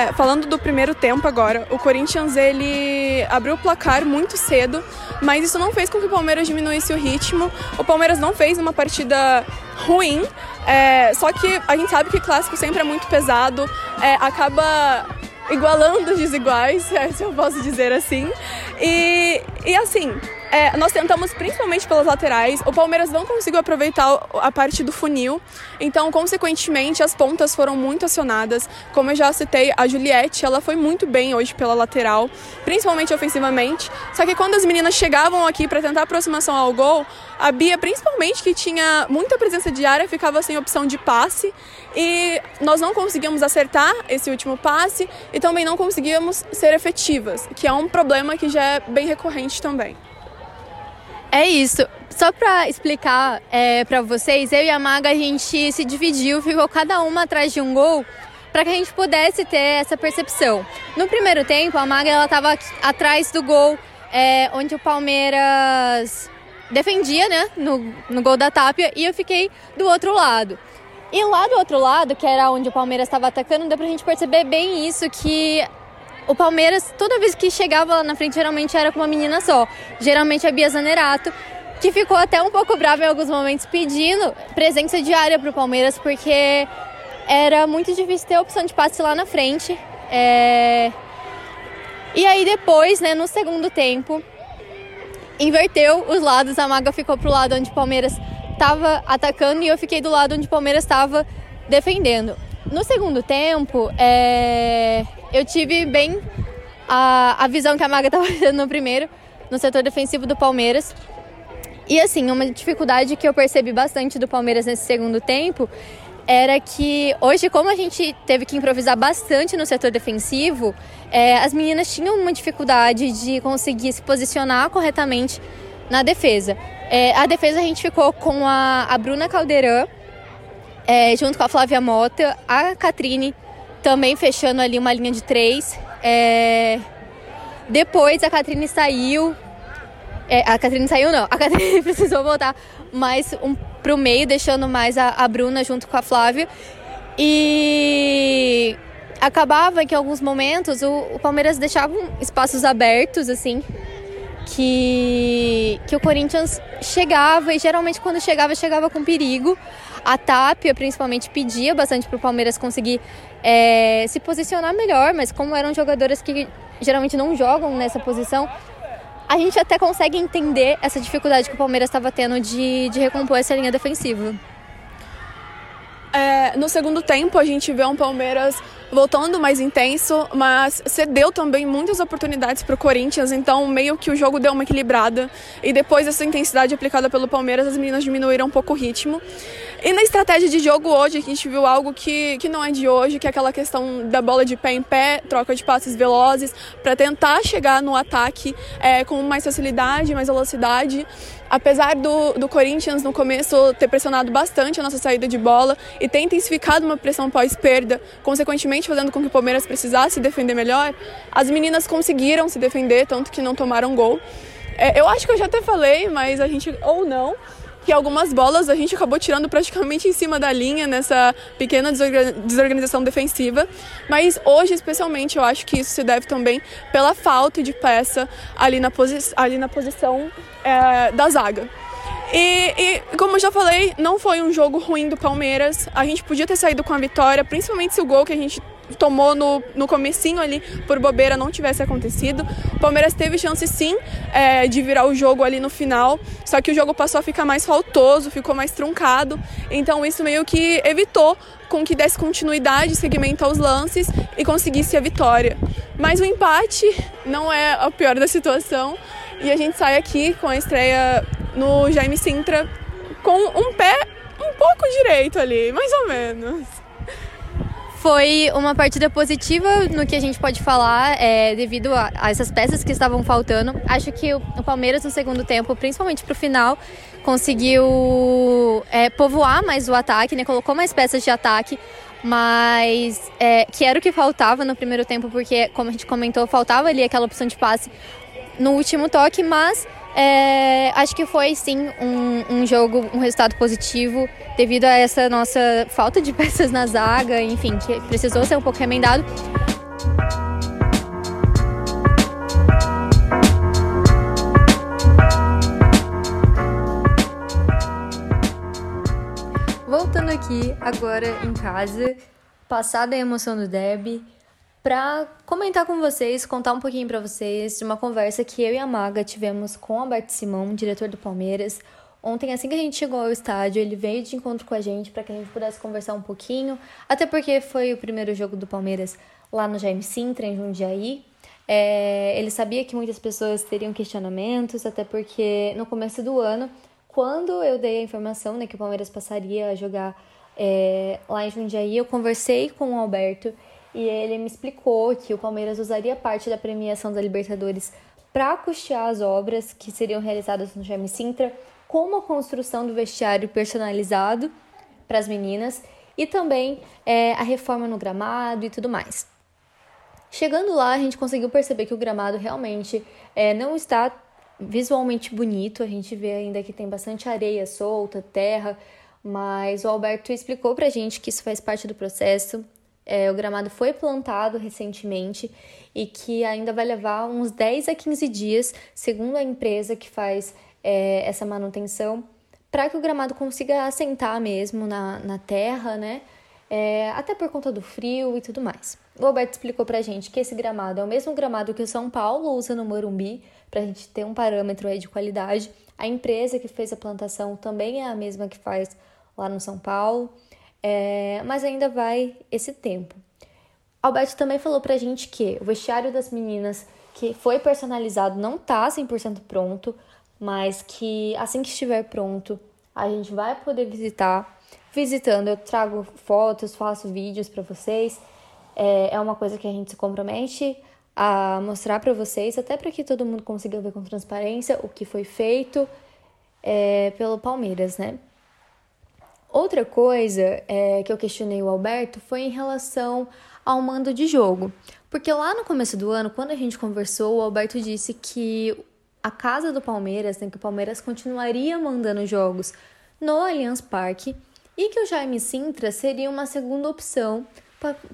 É, falando do primeiro tempo agora, o Corinthians ele abriu o placar muito cedo, mas isso não fez com que o Palmeiras diminuísse o ritmo. O Palmeiras não fez uma partida ruim, é, só que a gente sabe que clássico sempre é muito pesado, é, acaba igualando os desiguais, se eu posso dizer assim. E, e assim, é, nós tentamos principalmente pelas laterais. O Palmeiras não conseguiu aproveitar a parte do funil, então, consequentemente, as pontas foram muito acionadas. Como eu já citei, a Juliette, ela foi muito bem hoje pela lateral, principalmente ofensivamente. Só que quando as meninas chegavam aqui para tentar aproximação ao gol, a Bia, principalmente, que tinha muita presença de área, ficava sem opção de passe e nós não conseguíamos acertar esse último passe e também não conseguíamos ser efetivas, que é um problema que já é bem recorrente também. É isso. Só para explicar é, para vocês, eu e a Maga a gente se dividiu, ficou cada uma atrás de um gol para que a gente pudesse ter essa percepção. No primeiro tempo, a Maga ela estava atrás do gol é, onde o Palmeiras defendia, né, no, no gol da Tapia, e eu fiquei do outro lado. E lá do outro lado, que era onde o Palmeiras estava atacando, deu pra gente perceber bem isso, que o Palmeiras, toda vez que chegava lá na frente, geralmente era com uma menina só. Geralmente a Bia Zanerato, que ficou até um pouco brava em alguns momentos pedindo presença diária para o Palmeiras, porque era muito difícil ter opção de passe lá na frente. É... E aí depois, né, no segundo tempo, inverteu os lados, a Maga ficou pro lado onde o Palmeiras estava atacando e eu fiquei do lado onde o Palmeiras estava defendendo. No segundo tempo, é eu tive bem a, a visão que a Maga estava tendo no primeiro, no setor defensivo do Palmeiras. E assim, uma dificuldade que eu percebi bastante do Palmeiras nesse segundo tempo era que hoje, como a gente teve que improvisar bastante no setor defensivo, é, as meninas tinham uma dificuldade de conseguir se posicionar corretamente na defesa. É, a defesa a gente ficou com a, a Bruna Caldeirão, é, junto com a Flávia Mota, a Catrine também fechando ali uma linha de três. É... Depois a Catrine saiu. É, a Catrine saiu não, a Catrine precisou voltar mais um, pro meio, deixando mais a, a Bruna junto com a Flávia. E acabava que em alguns momentos o, o Palmeiras deixava espaços abertos, assim, que, que o Corinthians chegava e geralmente quando chegava, chegava com perigo. A Tapia, principalmente, pedia bastante para o Palmeiras conseguir é, se posicionar melhor, mas como eram jogadoras que geralmente não jogam nessa posição, a gente até consegue entender essa dificuldade que o Palmeiras estava tendo de, de recompor essa linha defensiva. É, no segundo tempo, a gente vê um Palmeiras voltando mais intenso, mas cedeu também muitas oportunidades para o Corinthians, então meio que o jogo deu uma equilibrada. E depois dessa intensidade aplicada pelo Palmeiras, as meninas diminuíram um pouco o ritmo. E na estratégia de jogo hoje, a gente viu algo que, que não é de hoje, que é aquela questão da bola de pé em pé, troca de passes velozes, para tentar chegar no ataque é, com mais facilidade, mais velocidade. Apesar do, do Corinthians no começo ter pressionado bastante a nossa saída de bola e ter intensificado uma pressão pós-perda, consequentemente fazendo com que o Palmeiras precisasse defender melhor, as meninas conseguiram se defender, tanto que não tomaram gol. É, eu acho que eu já até falei, mas a gente, ou não, que algumas bolas a gente acabou tirando praticamente em cima da linha nessa pequena desorganização defensiva. Mas hoje, especialmente, eu acho que isso se deve também pela falta de peça ali na, posi ali na posição é, da zaga. E, e, como eu já falei, não foi um jogo ruim do Palmeiras. A gente podia ter saído com a vitória, principalmente se o gol que a gente tomou no, no comecinho ali por bobeira não tivesse acontecido. O Palmeiras teve chance sim é, de virar o jogo ali no final, só que o jogo passou a ficar mais faltoso, ficou mais truncado. Então isso meio que evitou com que desse continuidade, segmento aos lances e conseguisse a vitória. Mas o empate não é a pior da situação e a gente sai aqui com a estreia no Jaime Sintra com um pé um pouco direito ali, mais ou menos. Foi uma partida positiva no que a gente pode falar, é, devido a, a, essas peças que estavam faltando. Acho que o, o Palmeiras no segundo tempo, principalmente para o final, conseguiu é, povoar mais o ataque, né? colocou mais peças de ataque, mas é, que era o que faltava no primeiro tempo, porque, como a gente comentou, faltava ali aquela opção de passe no último toque, mas É, acho que foi sim um, um, jogo, um resultado positivo devido a essa nossa falta de peças na zaga, enfim, que precisou ser um pouco remendado. Voltando aqui agora em casa, passada a emoção do derby, para comentar com vocês, contar um pouquinho para vocês de uma conversa que eu e a Maga tivemos com o Alberto Simão, diretor do Palmeiras. Ontem, assim que a gente chegou ao estádio, ele veio de encontro com a gente para que a gente pudesse conversar um pouquinho, até porque foi o primeiro jogo do Palmeiras lá no Jaime Sintra, em Jundiaí. É, ele sabia que muitas pessoas teriam questionamentos, até porque no começo do ano, quando eu dei a informação né, que o Palmeiras passaria a jogar é, lá em Jundiaí, eu conversei com o Alberto e ele me explicou que o Palmeiras usaria parte da premiação da Libertadores para custear as obras que seriam realizadas no Jaime Sintra, como a construção do vestiário personalizado para as meninas e também é, a reforma no gramado e tudo mais. Chegando lá, a gente conseguiu perceber que o gramado realmente é, não está visualmente bonito, a gente vê ainda que tem bastante areia solta, terra, mas o Alberto explicou pra gente que isso faz parte do processo, é, o gramado foi plantado recentemente e que ainda vai levar uns 10 a 15 dias, segundo a empresa que faz é, essa manutenção, para que o gramado consiga assentar mesmo na, na terra, né? É, até por conta do frio e tudo mais. O Alberto explicou pra gente que esse gramado é o mesmo gramado que o São Paulo usa no Morumbi, pra gente ter um parâmetro aí de qualidade. A empresa que fez a plantação também é a mesma que faz lá no São Paulo é, mas ainda vai esse tempo. Alberto também falou pra gente que o vestiário das meninas que foi personalizado não tá 100% pronto, mas que assim que estiver pronto, a gente vai poder visitar. Visitando, eu trago fotos, faço vídeos para vocês. É, é uma coisa que a gente se compromete a mostrar para vocês, até para que todo mundo consiga ver com transparência o que foi feito é, pelo Palmeiras, né? Outra coisa é, que eu questionei o Alberto foi em relação ao mando de jogo. Porque lá no começo do ano, quando a gente conversou, o Alberto disse que a casa do Palmeiras, né, que o Palmeiras continuaria mandando jogos no Allianz Parque e que o Jaime Sintra seria uma segunda opção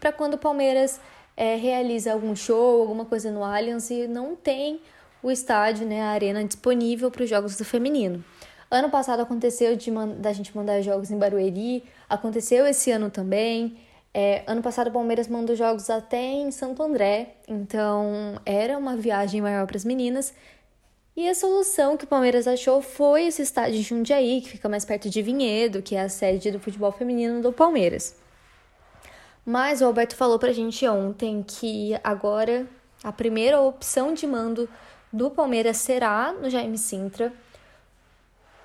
para quando o Palmeiras é, realiza algum show, alguma coisa no Allianz e não tem o estádio, né, a arena disponível para os jogos do feminino. Ano passado aconteceu de da gente mandar jogos em Barueri, aconteceu esse ano também. É, ano passado o Palmeiras mandou jogos até em Santo André, então era uma viagem maior para as meninas. E a solução que o Palmeiras achou foi esse estádio de Jundiaí, que fica mais perto de Vinhedo, que é a sede do futebol feminino do Palmeiras. Mas o Alberto falou pra gente ontem que agora a primeira opção de mando do Palmeiras será no Jaime Sintra.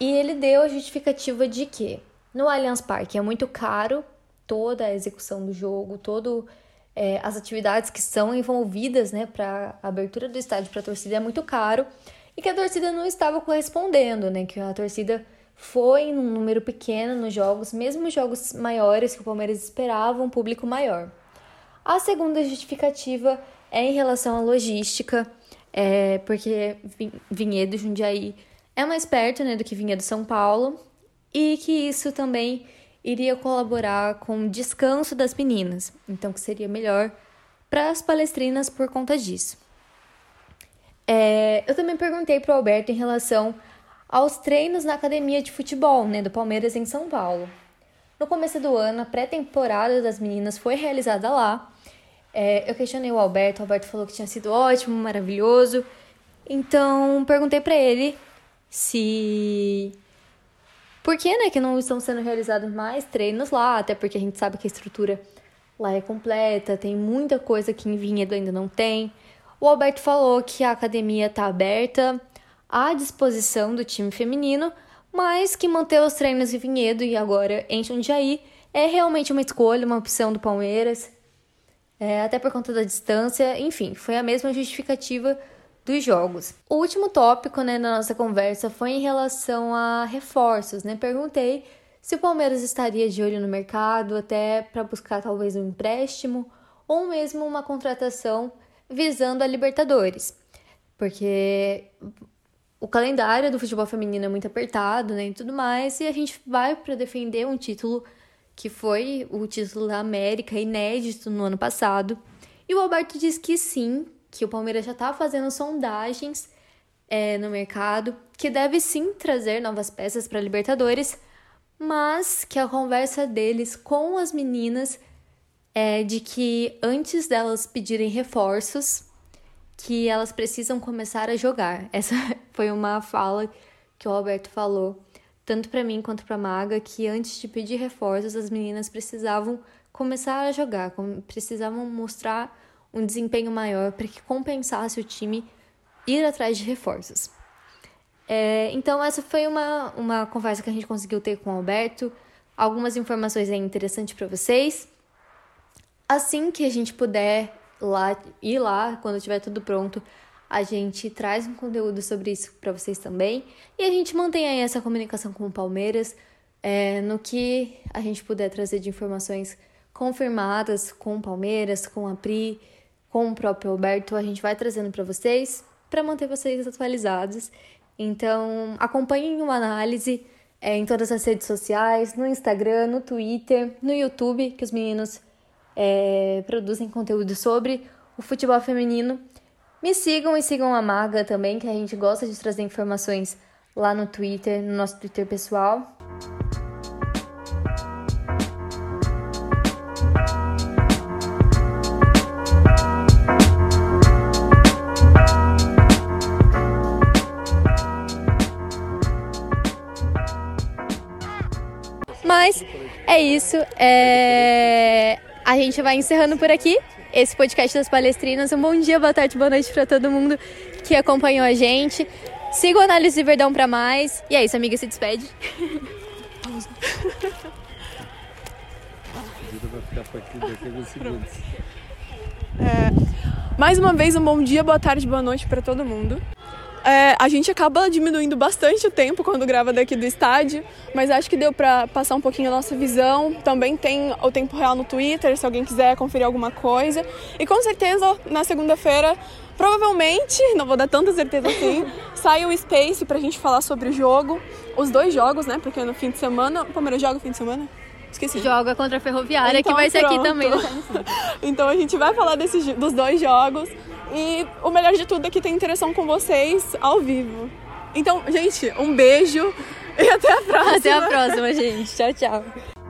E ele deu a justificativa de que no Allianz Parque é muito caro toda a execução do jogo, todo é, as atividades que são envolvidas, né, para a abertura do estádio para a torcida é muito caro e que a torcida não estava correspondendo, né, que a torcida foi em um número pequeno nos jogos, mesmo jogos maiores que o Palmeiras esperava um público maior. A segunda justificativa é em relação à logística, é, porque Vinhedo Jundiaí é mais perto né, do que vinha do São Paulo e que isso também iria colaborar com o descanso das meninas, então que seria melhor para as palestrinas por conta disso. É, eu também perguntei para o Alberto em relação aos treinos na academia de futebol né, do Palmeiras em São Paulo. No começo do ano, a pré-temporada das meninas foi realizada lá. É, eu questionei o Alberto, o Alberto falou que tinha sido ótimo, maravilhoso. Então, perguntei para ele se por que, né, que não estão sendo realizados mais treinos lá, até porque a gente sabe que a estrutura lá é completa, tem muita coisa que em Vinhedo ainda não tem. O Alberto falou que a academia está aberta à disposição do time feminino, mas que manter os treinos em Vinhedo e agora em Jundiaí é realmente uma escolha, uma opção do Palmeiras, é, até por conta da distância, enfim, foi a mesma justificativa dos jogos. O último tópico né, na nossa conversa foi em relação a reforços. Né? Perguntei se o Palmeiras estaria de olho no mercado até para buscar talvez um empréstimo ou mesmo uma contratação visando a Libertadores. Porque o calendário do futebol feminino é muito apertado, né, e tudo mais, e a gente vai para defender um título que foi o título da América, inédito no ano passado. E o Alberto diz que sim, que o Palmeiras já está fazendo sondagens é, no mercado, que deve sim trazer novas peças para Libertadores, mas que a conversa deles com as meninas é de que antes delas pedirem reforços, que elas precisam começar a jogar. Essa foi uma fala que o Alberto falou, tanto para mim quanto para Maga, que antes de pedir reforços, as meninas precisavam começar a jogar, precisavam mostrar um desempenho maior para que compensasse o time ir atrás de reforços. É, então, essa foi uma, uma conversa que a gente conseguiu ter com o Alberto. Algumas informações é interessantes para vocês. Assim que a gente puder lá ir lá, quando tiver tudo pronto, a gente traz um conteúdo sobre isso para vocês também. E a gente mantém aí essa comunicação com o Palmeiras, é, no que a gente puder trazer de informações confirmadas com o Palmeiras, com a Pri, com o próprio Alberto, a gente vai trazendo para vocês, para manter vocês atualizados. Então, acompanhem uma análise é, em todas as redes sociais, no Instagram, no Twitter, no YouTube, que os meninos é, produzem conteúdo sobre o futebol feminino. Me sigam e sigam a Maga também, que a gente gosta de trazer informações lá no Twitter, no nosso Twitter pessoal. Mas é isso. É... A gente vai encerrando por aqui esse podcast das palestrinas. Um bom dia, boa tarde, boa noite para todo mundo que acompanhou a gente. Siga o Análise Verdão para mais. E é isso, amiga, se despede. É, mais uma vez, um bom dia, boa tarde, boa noite para todo mundo. É, a gente acaba diminuindo bastante o tempo quando grava daqui do estádio, mas acho que deu para passar um pouquinho a nossa visão. Também tem o tempo real no Twitter, se alguém quiser conferir alguma coisa. E com certeza, na segunda-feira, provavelmente, não vou dar tanta certeza assim, sai o Space pra gente falar sobre o jogo. Os dois jogos, né? Porque no fim de semana. O Palmeiras joga no fim de semana? Esqueci. Joga contra a Ferroviária, então, que vai ser aqui também. então a gente vai falar desses, dos dois jogos. E o melhor de tudo é que tem interação com vocês ao vivo. Então, gente, um beijo e até a próxima. Até a próxima, gente. Tchau, tchau.